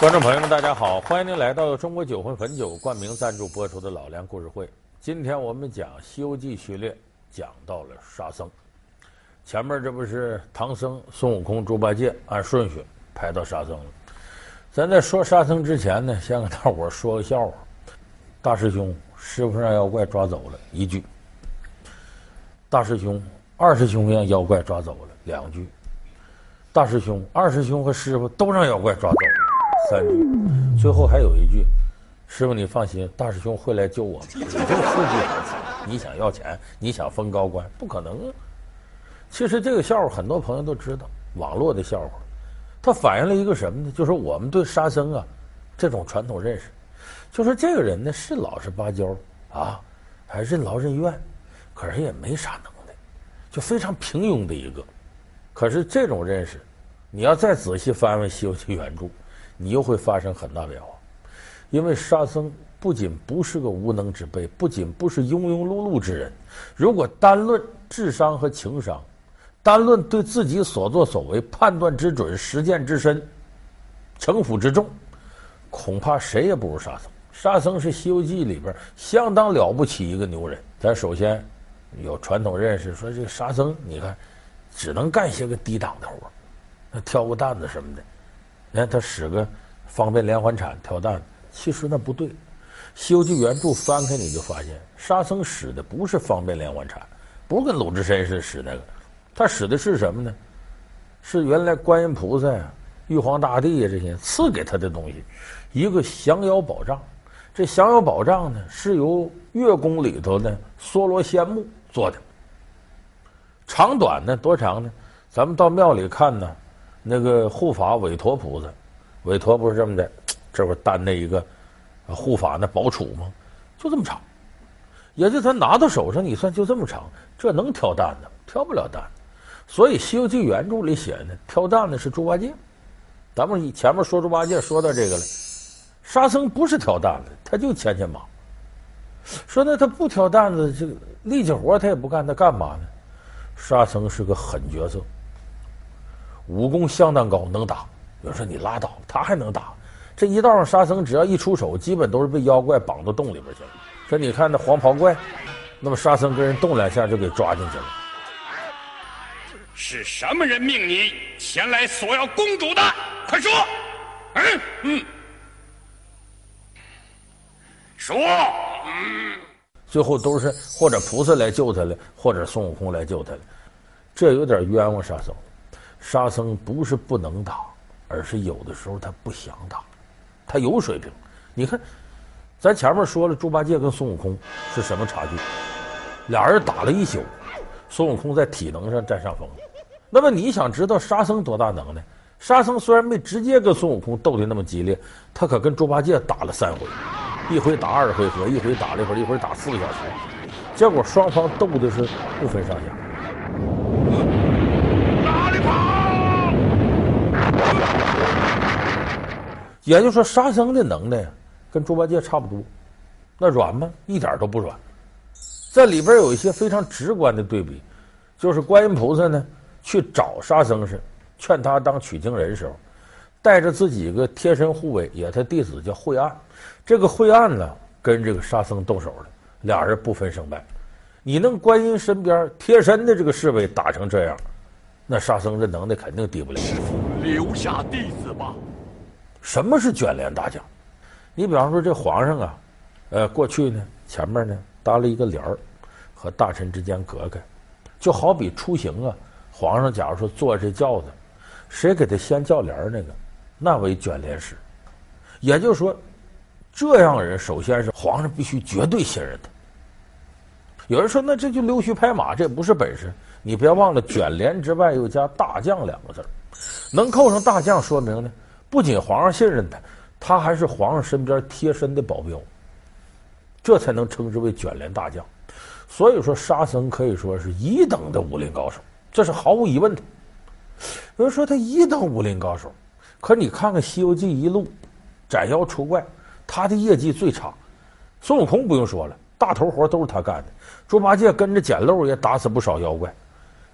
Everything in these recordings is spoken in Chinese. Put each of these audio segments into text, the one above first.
观众朋友们，大家好！欢迎您来到中国酒魂汾酒冠名赞助播出的《老梁故事会》。今天我们讲《西游记》序列，讲到了沙僧。前面这不是唐僧、孙悟空、猪八戒按顺序排到沙僧了。咱在说沙僧之前呢，先给大伙说个笑话。大师兄，师傅让妖怪抓走了，一句；大师兄，二师兄让妖怪抓走了，两句；大师兄，二师兄和师傅都让妖怪抓走。三句，最后还有一句：“师傅，你放心，大师兄会来救我们。”也就四句。你想要钱，你想封高官，不可能啊！其实这个笑话很多朋友都知道，网络的笑话，它反映了一个什么呢？就是我们对沙僧啊这种传统认识，就是这个人呢是老实巴交啊，还任劳任怨，可是也没啥能耐，就非常平庸的一个。可是这种认识，你要再仔细翻翻《西游记》原著。你又会发生很大变化，因为沙僧不仅不是个无能之辈，不仅不是庸庸碌碌之人。如果单论智商和情商，单论对自己所作所为判断之准、实践之深、城府之重，恐怕谁也不如沙僧。沙僧是《西游记》里边相当了不起一个牛人。咱首先有传统认识，说这个沙僧，你看只能干些个低档的活，那挑个担子什么的。你看他使个方便连环铲挑担，其实那不对。《西游记》原著翻开你就发现，沙僧使的不是方便连环铲，不是跟鲁智深似的使那个，他使的是什么呢？是原来观音菩萨呀、玉皇大帝呀这些赐给他的东西，一个降妖宝杖。这降妖宝杖呢，是由月宫里头的梭罗仙木做的。长短呢？多长呢？咱们到庙里看呢。那个护法韦陀菩萨，韦陀不是这么的，这不担那一个护法那宝杵吗？就这么长，也就他拿到手上，你算就这么长，这能挑担子？挑不了担子。所以《西游记》原著里写的挑担的是猪八戒。咱们前面说猪八戒说到这个了，沙僧不是挑担子，他就牵牵马。说那他不挑担子，这个力气活他也不干，他干嘛呢？沙僧是个狠角色。武功相当高，能打。有人说你拉倒，他还能打。这一道上，沙僧只要一出手，基本都是被妖怪绑到洞里边去了。说你看那黄袍怪，那么沙僧跟人动两下就给抓进去了。是什么人命你前来索要公主的？快说！嗯嗯，说。嗯，最后都是或者菩萨来救他了，或者孙悟空来救他了。这有点冤枉沙僧。沙僧不是不能打，而是有的时候他不想打，他有水平。你看，咱前面说了，猪八戒跟孙悟空是什么差距？俩人打了一宿，孙悟空在体能上占上风。那么你想知道沙僧多大能耐？沙僧虽然没直接跟孙悟空斗得那么激烈，他可跟猪八戒打了三回，一回打二十回合，一回打了一会儿，一会儿打四个小时，结果双方斗的是不分上下。也就是说，沙僧的能耐跟猪八戒差不多，那软吗？一点都不软。在里边有一些非常直观的对比，就是观音菩萨呢去找沙僧时，劝他当取经人时候，带着自己一个贴身护卫，也他弟子叫慧岸。这个慧岸呢，跟这个沙僧动手了，俩人不分胜败。你弄观音身边贴身的这个侍卫打成这样，那沙僧这能耐肯定低不了。师傅留下弟子吧。什么是卷帘大将？你比方说这皇上啊，呃，过去呢前面呢搭了一个帘儿，和大臣之间隔开，就好比出行啊，皇上假如说坐这轿子，谁给他掀轿帘儿那个，那为卷帘使。也就是说，这样人首先是皇上必须绝对信任他。有人说那这就溜须拍马，这不是本事。你别忘了卷帘之外又加大将两个字儿，能扣上大将，说明呢。不仅皇上信任他，他还是皇上身边贴身的保镖，这才能称之为卷帘大将。所以说，沙僧可以说是一等的武林高手，这是毫无疑问的。有人说他一等武林高手，可你看看《西游记》一路斩妖除怪，他的业绩最差。孙悟空不用说了，大头活都是他干的。猪八戒跟着捡漏也打死不少妖怪，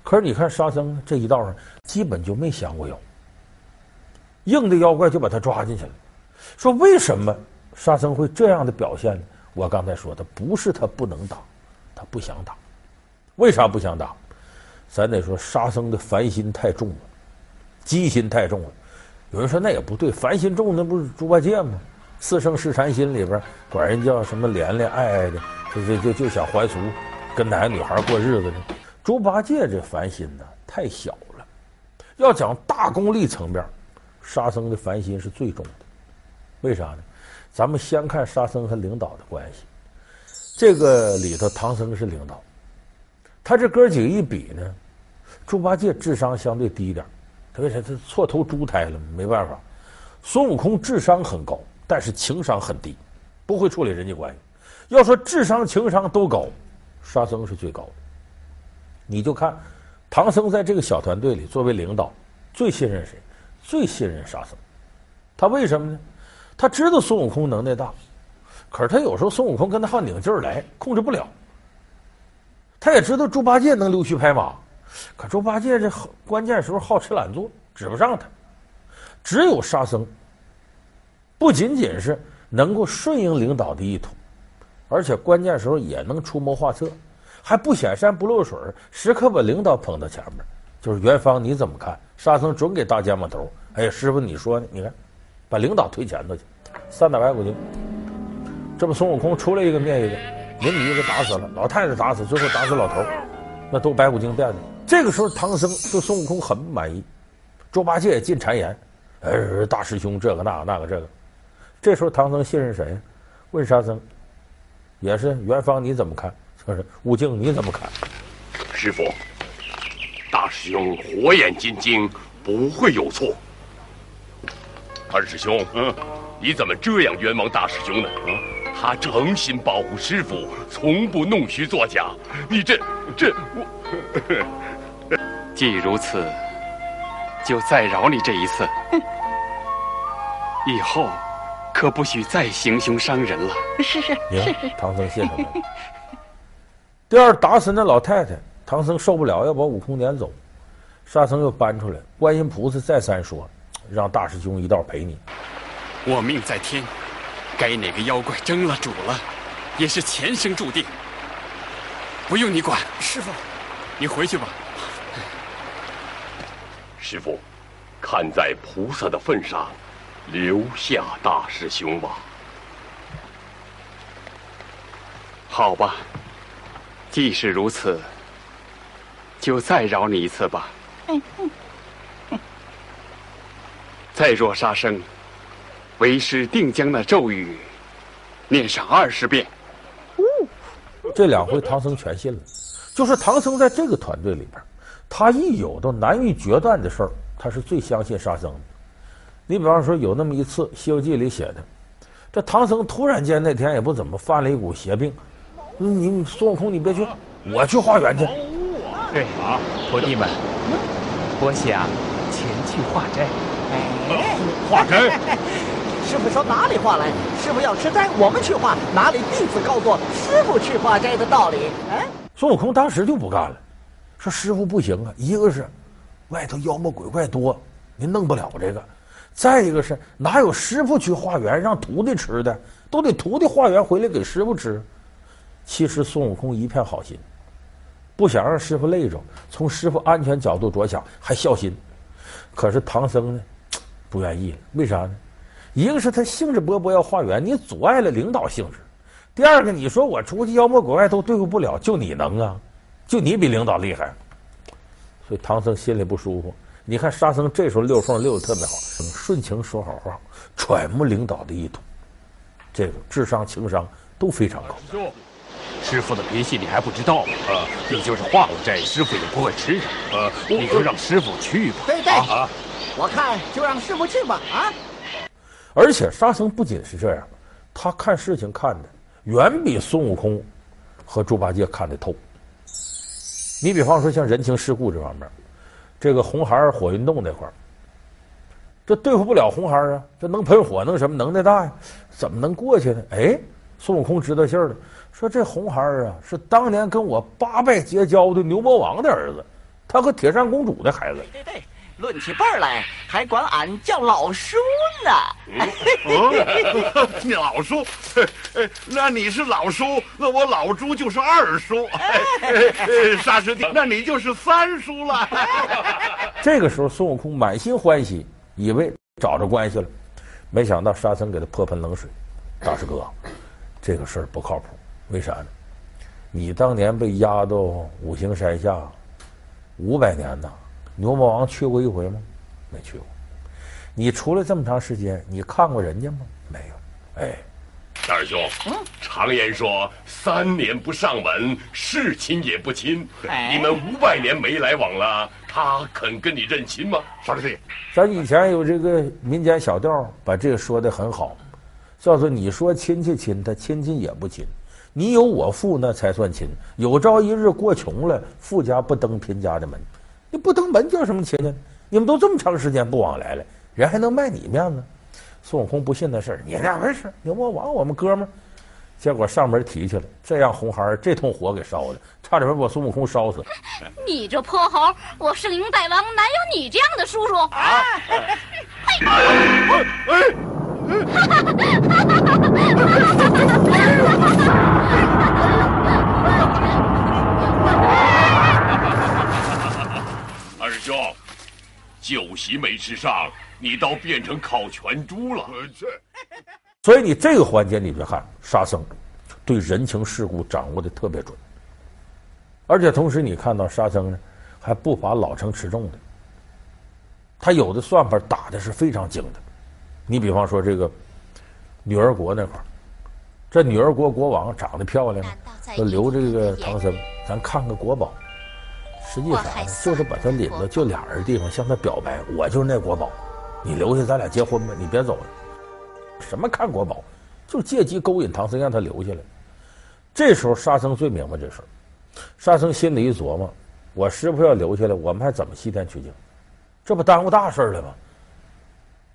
可是你看沙僧这一道上，基本就没降过妖。硬的妖怪就把他抓进去了，说为什么沙僧会这样的表现呢？我刚才说的不是他不能打，他不想打。为啥不想打？咱得说沙僧的烦心太重了，机心太重了。有人说那也不对，烦心重那不是猪八戒吗？四圣试禅心里边管人叫什么莲莲爱爱的，就就就就想还俗，跟哪个女孩过日子呢？猪八戒这烦心呢太小了。要讲大功力层面，沙僧的烦心是最重的。为啥呢？咱们先看沙僧和领导的关系。这个里头，唐僧是领导，他这哥几个一比呢，猪八戒智商相对低一点。他为啥？他错投猪胎了，没办法。孙悟空智商很高，但是情商很低，不会处理人际关系。要说智商、情商都高，沙僧是最高的。你就看唐僧在这个小团队里作为领导，最信任谁？最信任沙僧。他为什么呢？他知道孙悟空能耐大，可是他有时候孙悟空跟他好拧劲儿来，控制不了。他也知道猪八戒能溜须拍马。可猪八戒这关键时候好吃懒做，指不上他。只有沙僧，不仅仅是能够顺应领导的意图，而且关键时候也能出谋划策，还不显山不露水，时刻把领导捧到前面。就是元芳，你怎么看？沙僧准给大肩膀头。哎，师傅，你说呢？你看，把领导推前头去，三打白骨精。这不孙悟空出来一个灭一个，人女给打死了，老太太打死，最后打死老头，那都白骨精变的。这个时候，唐僧对孙悟空很不满意，猪八戒也进谗言：“呃，大师兄，这个那个那个这个。”这时候，唐僧信任谁？问沙僧，也是元芳，你怎么看？说是悟净，你怎么看？师傅，大师兄火眼金睛，不会有错。二师兄，嗯，你怎么这样冤枉大师兄呢？啊，他诚心保护师傅，从不弄虚作假。你这这我。既如此，就再饶你这一次。以后可不许再行凶伤人了。是是是是。唐僧谢他们。第二，打死那老太太，唐僧受不了，要把悟空撵走。沙僧又搬出来，观音菩萨再三说，让大师兄一道陪你。我命在天，该哪个妖怪争了主了，也是前生注定，不用你管。师傅，你回去吧。师傅，看在菩萨的份上，留下大师兄吧。好吧，既是如此，就再饶你一次吧。再若杀生，为师定将那咒语念上二十遍。这两回唐僧全信了，就是唐僧在这个团队里边。他一有到难于决断的事儿，他是最相信沙僧的。你比方说，有那么一次《西游记》里写的，这唐僧突然间那天也不怎么犯了一股邪病，你孙悟空你别去，我去化缘去。对好，徒弟们，我想前去化斋。哎，化斋？师傅说哪里化来？师傅要吃斋，我们去化，哪里弟子告过师傅去化斋的道理？哎，孙悟空当时就不干了。说师傅不行啊，一个是外头妖魔鬼怪多，您弄不了这个；再一个是哪有师傅去化缘让徒弟吃的，都得徒弟化缘回来给师傅吃。其实孙悟空一片好心，不想让师傅累着，从师傅安全角度着想，还孝心。可是唐僧呢，不愿意了，为啥呢？一个是他兴致勃勃要化缘，你阻碍了领导兴致；第二个，你说我出去妖魔鬼怪都对付不了，就你能啊？就你比领导厉害，所以唐僧心里不舒服。你看沙僧这时候溜缝溜的特别好，顺情说好话，揣摩领导的意图，这个智商情商都非常高。师傅的脾气你还不知道吗？啊，你就是化了斋，师傅也不会吃的。啊，你就让师傅去吧。对对，啊，我看就让师傅去吧。啊，而且沙僧不仅是这样，他看事情看的远比孙悟空和猪八戒看得透。你比方说像人情世故这方面，这个红孩儿火云洞那块儿，这对付不了红孩儿啊，这能喷火能什么能耐大呀？怎么能过去呢？哎，孙悟空知道信儿了，说这红孩儿啊是当年跟我八拜结交的牛魔王的儿子，他和铁扇公主的孩子。对对，论起辈儿来，还管俺叫老叔呢。老叔，那你是老叔，那我老朱就是二叔。沙师弟，那你就是三叔了。这个时候，孙悟空满心欢喜，以为找着关系了，没想到沙僧给他泼盆冷水。大师哥，这个事儿不靠谱，为啥呢？你当年被压到五行山下五百年呐，牛魔王去过一回吗？没去过。你出来这么长时间，你看过人家吗？没有。哎，大师兄，嗯，常言说三年不上门，是亲也不亲。哎、你们五百年没来往了，他肯跟你认亲吗？沙师弟，咱以前有这个民间小调，把这个说的很好。叫做你说亲戚亲他，亲戚也不亲。你有我富那才算亲。有朝一日过穷了，富家不登贫家的门。你不登门叫什么亲呢？你们都这么长时间不往来了，人还能卖你面子？孙悟空不信那事儿，你那回事？牛魔王我们哥们儿。结果上门提去了，这让红孩儿这通火给烧的，差点把孙悟空烧死。你这泼猴！我是灵大王，哪有你这样的叔叔？啊！二师 兄，酒席没吃上，你倒变成烤全猪了。所以你这个环节，你别看沙僧对人情世故掌握的特别准，而且同时你看到沙僧呢，还不乏老成持重的，他有的算盘打的是非常精的。你比方说这个女儿国那块儿，这女儿国国王长得漂亮，就留这个唐僧，咱看个国宝。实际上呢，就是把他领到就俩人地方，向他表白，我就是那国宝，你留下咱俩结婚吧，你别走了。什么看国宝，就借机勾引唐僧，让他留下来。这时候沙僧最明白这事儿，沙僧心里一琢磨：我师傅要留下来，我们还怎么西天取经？这不耽误大事了吗？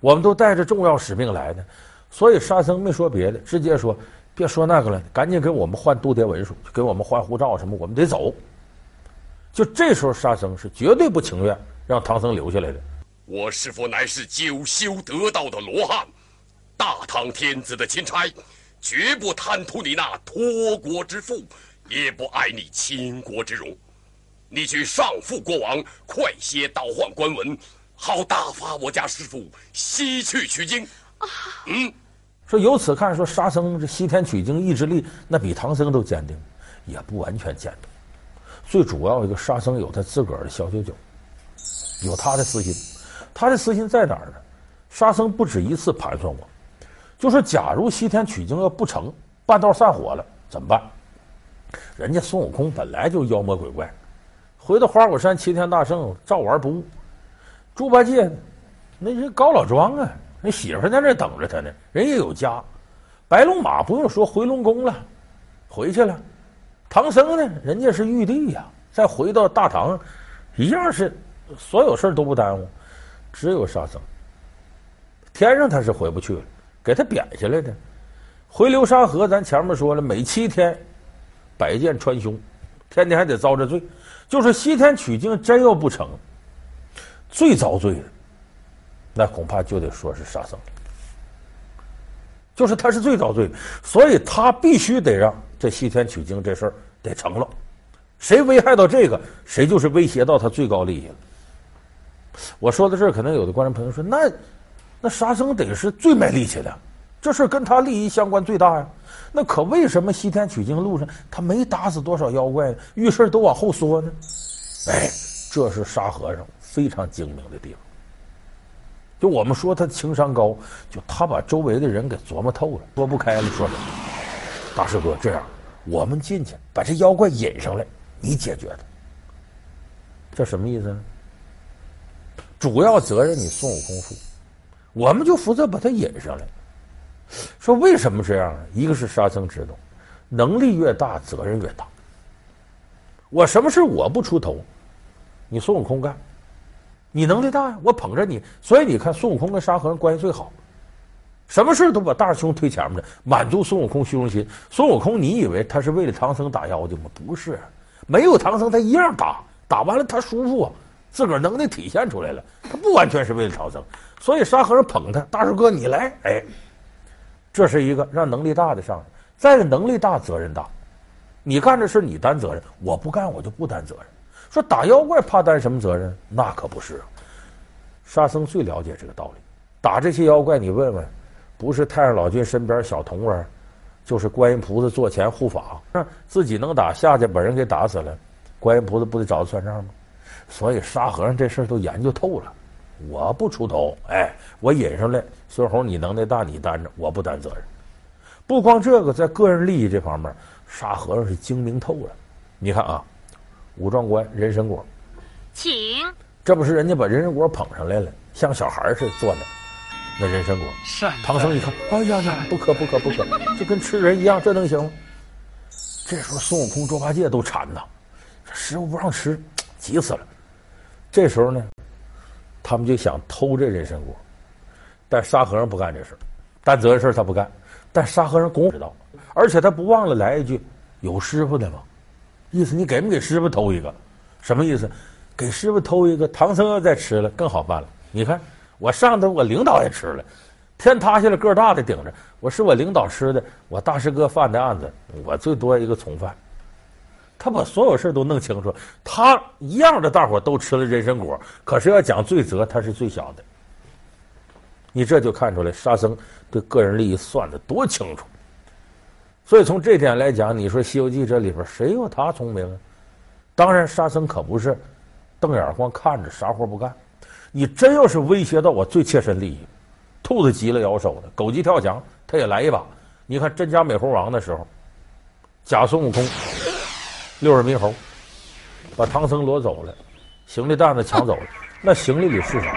我们都带着重要使命来的，所以沙僧没说别的，直接说：“别说那个了，赶紧给我们换度牒文书，给我们换护照什么，我们得走。”就这时候，沙僧是绝对不情愿让唐僧留下来的。我师父乃是九修得道的罗汉，大唐天子的钦差，绝不贪图你那托国之富，也不爱你倾国之荣。你去上复国王，快些倒换官文。好打发我家师傅西去取经。啊，嗯，说由此看，说沙僧这西天取经意志力，那比唐僧都坚定，也不完全坚定。最主要一个，沙僧有他自个儿的小九九，有他的私心。他的私心在哪儿呢？沙僧不止一次盘算过，就说假如西天取经要不成，半道散伙了，怎么办？人家孙悟空本来就妖魔鬼怪，回到花果山齐天大圣照玩不误。猪八戒，那人高老庄啊，那媳妇在那等着他呢，人也有家。白龙马不用说，回龙宫了，回去了。唐僧呢，人家是玉帝呀，再回到大唐，一样是所有事都不耽误。只有沙僧，天上他是回不去了，给他贬下来的。回流沙河，咱前面说了，每七天百箭穿胸，天天还得遭着罪。就是西天取经真要不成。最遭罪的，那恐怕就得说是沙僧，就是他是最遭罪的，所以他必须得让这西天取经这事儿得成了。谁危害到这个，谁就是威胁到他最高利益了。我说到这儿，可能有的观众朋友说：“那那沙僧得是最没力气的，这事跟他利益相关最大呀。那可为什么西天取经路上他没打死多少妖怪，遇事都往后缩呢？哎，这是沙和尚。”非常精明的地方，就我们说他情商高，就他把周围的人给琢磨透了，说不开了，说什么？大师哥，这样，我们进去把这妖怪引上来，你解决他。这什么意思呢？主要责任你孙悟空负，我们就负责把他引上来。说为什么这样呢？一个是沙僧知道，能力越大，责任越大。我什么事我不出头，你孙悟空干。你能力大呀，我捧着你，所以你看孙悟空跟沙和尚关系最好，什么事都把大师兄推前面的，满足孙悟空虚荣心。孙悟空，你以为他是为了唐僧打妖精吗？不是，没有唐僧他一样打，打完了他舒服啊，自个儿能力体现出来了，他不完全是为了超生，所以沙和尚捧他，大师哥你来，哎，这是一个让能力大的上，再能力大责任大，你干这事你担责任，我不干我就不担责任。说打妖怪怕担什么责任？那可不是，沙僧最了解这个道理。打这些妖怪，你问问，不是太上老君身边小童儿，就是观音菩萨座前护法，自己能打下去把人给打死了，观音菩萨不得找他算账吗？所以沙和尚这事儿都研究透了。我不出头，哎，我引上来，孙猴你能耐大，你担着，我不担责任。不光这个，在个人利益这方面，沙和尚是精明透了。你看啊。武状元人参果，请。这不是人家把人参果捧上来了，像小孩似的坐那，那人参果。是。唐僧一看，哎呀呀，不可不可不可，就跟吃人一样，这能行吗？这时候孙悟空、猪八戒都馋呐，这师傅不让吃，急死了。这时候呢，他们就想偷这人参果，但沙和尚不干这事担责任事他不干，但沙和尚公知道，而且他不忘了来一句：“有师傅的吗？”意思你给没给师傅偷一个？什么意思？给师傅偷一个，唐僧要再吃了更好办了。你看我上头我领导也吃了，天塌下来个大的顶着，我是我领导吃的，我大师哥犯的案子，我最多一个从犯。他把所有事都弄清楚，他一样的大伙都吃了人参果，可是要讲罪责，他是最小的。你这就看出来沙僧对个人利益算得多清楚。所以从这点来讲，你说《西游记》这里边谁有他聪明啊？当然，沙僧可不是瞪眼光看着啥活不干。你真要是威胁到我最切身利益，兔子急了咬手的，狗急跳墙，他也来一把。你看真假美猴王的时候，假孙悟空六耳猕猴把唐僧掳走了，行李担子抢走了，那行李里是啥？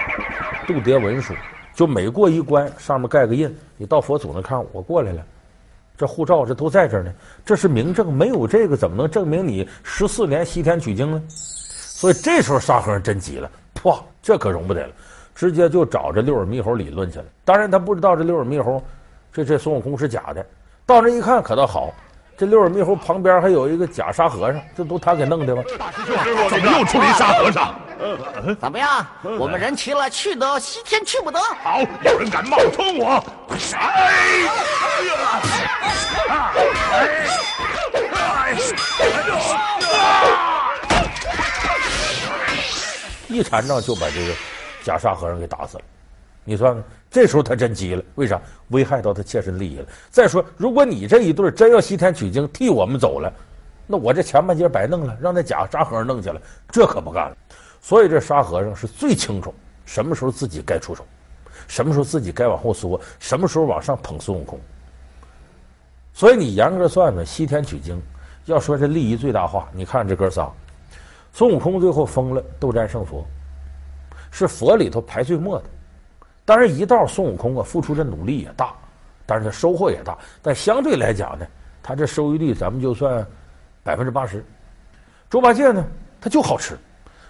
渡牒文书，就每过一关上面盖个印，你到佛祖那看，我过来了。这护照这都在这儿呢，这是明证，没有这个怎么能证明你十四年西天取经呢？所以这时候沙和尚真急了，哇，这可容不得了，直接就找这六耳猕猴理论去了。当然他不知道这六耳猕猴，这这孙悟空是假的。到那一看可倒好，这六耳猕猴旁边还有一个假沙和尚，这都他给弄的吗？大师兄，怎么又出了一沙和尚？怎么样？我们人齐了，去得西天去不得。好，有人敢冒充我？哎呀！一缠仗就把这个假沙和尚给打死了。你算算，这时候他真急了，为啥？危害到他切身利益了。再说，如果你这一对真要西天取经，替我们走了，那我这前半截白弄了，让那假沙和尚弄去了，这可不干了。所以这沙和尚是最清楚什么时候自己该出手，什么时候自己该往后缩，什么时候往上捧孙悟空。所以你严格算算，西天取经，要说这利益最大化，你看这哥仨，孙悟空最后封了斗战胜佛，是佛里头排最末的。当然一道孙悟空啊，付出的努力也大，但是他收获也大，但相对来讲呢，他这收益率咱们就算百分之八十。猪八戒呢，他就好吃，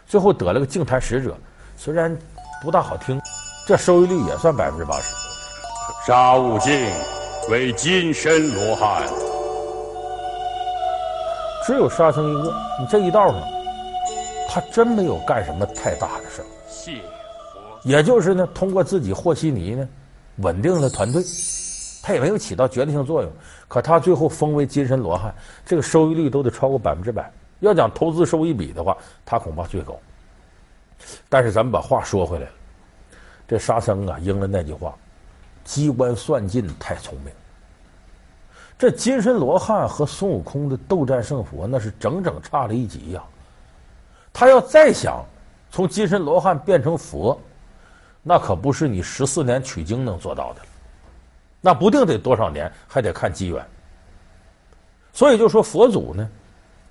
最后得了个净坛使者，虽然不大好听，这收益率也算百分之八十。沙悟净。为金身罗汉，只有沙僧一个。你这一道上，他真没有干什么太大的事儿。谢。也就是呢，通过自己和稀泥呢，稳定了团队，他也没有起到决定性作用。可他最后封为金身罗汉，这个收益率都得超过百分之百。要讲投资收益比的话，他恐怕最高。但是咱们把话说回来了，这沙僧啊，应了那句话。机关算尽太聪明，这金身罗汉和孙悟空的斗战胜佛，那是整整差了一级呀。他要再想从金身罗汉变成佛，那可不是你十四年取经能做到的，那不定得多少年，还得看机缘。所以就说佛祖呢，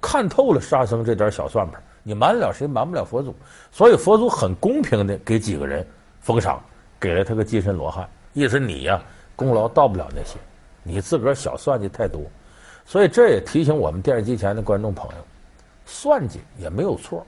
看透了沙僧这点小算盘，你瞒得了谁？瞒不了佛祖。所以佛祖很公平的给几个人封赏，给了他个金身罗汉。意思你呀，功劳到不了那些，你自个儿小算计太多，所以这也提醒我们电视机前的观众朋友，算计也没有错，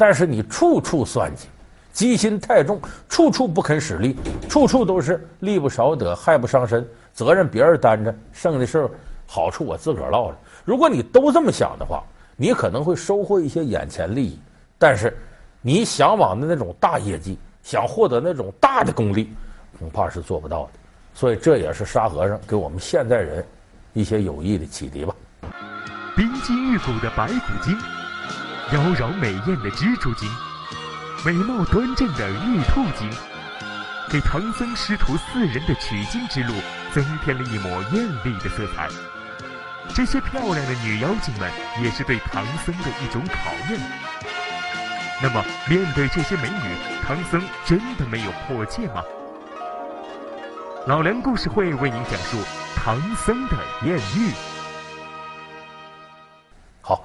但是你处处算计，机心太重，处处不肯使力，处处都是利不少得，害不伤身，责任别人担着，剩的事儿好处我自个儿落着。如果你都这么想的话，你可能会收获一些眼前利益，但是你向往的那种大业绩，想获得那种大的功利，恐怕是做不到的。所以这也是沙和尚给我们现代人一些有益的启迪吧。冰肌玉骨的白骨精，妖娆美艳的蜘蛛精，美貌端正的玉兔精，给唐僧师徒四人的取经之路增添了一抹艳丽的色彩。这些漂亮的女妖精们，也是对唐僧的一种考验。那么，面对这些美女，唐僧真的没有破戒吗？老梁故事会为您讲述唐僧的艳遇。好，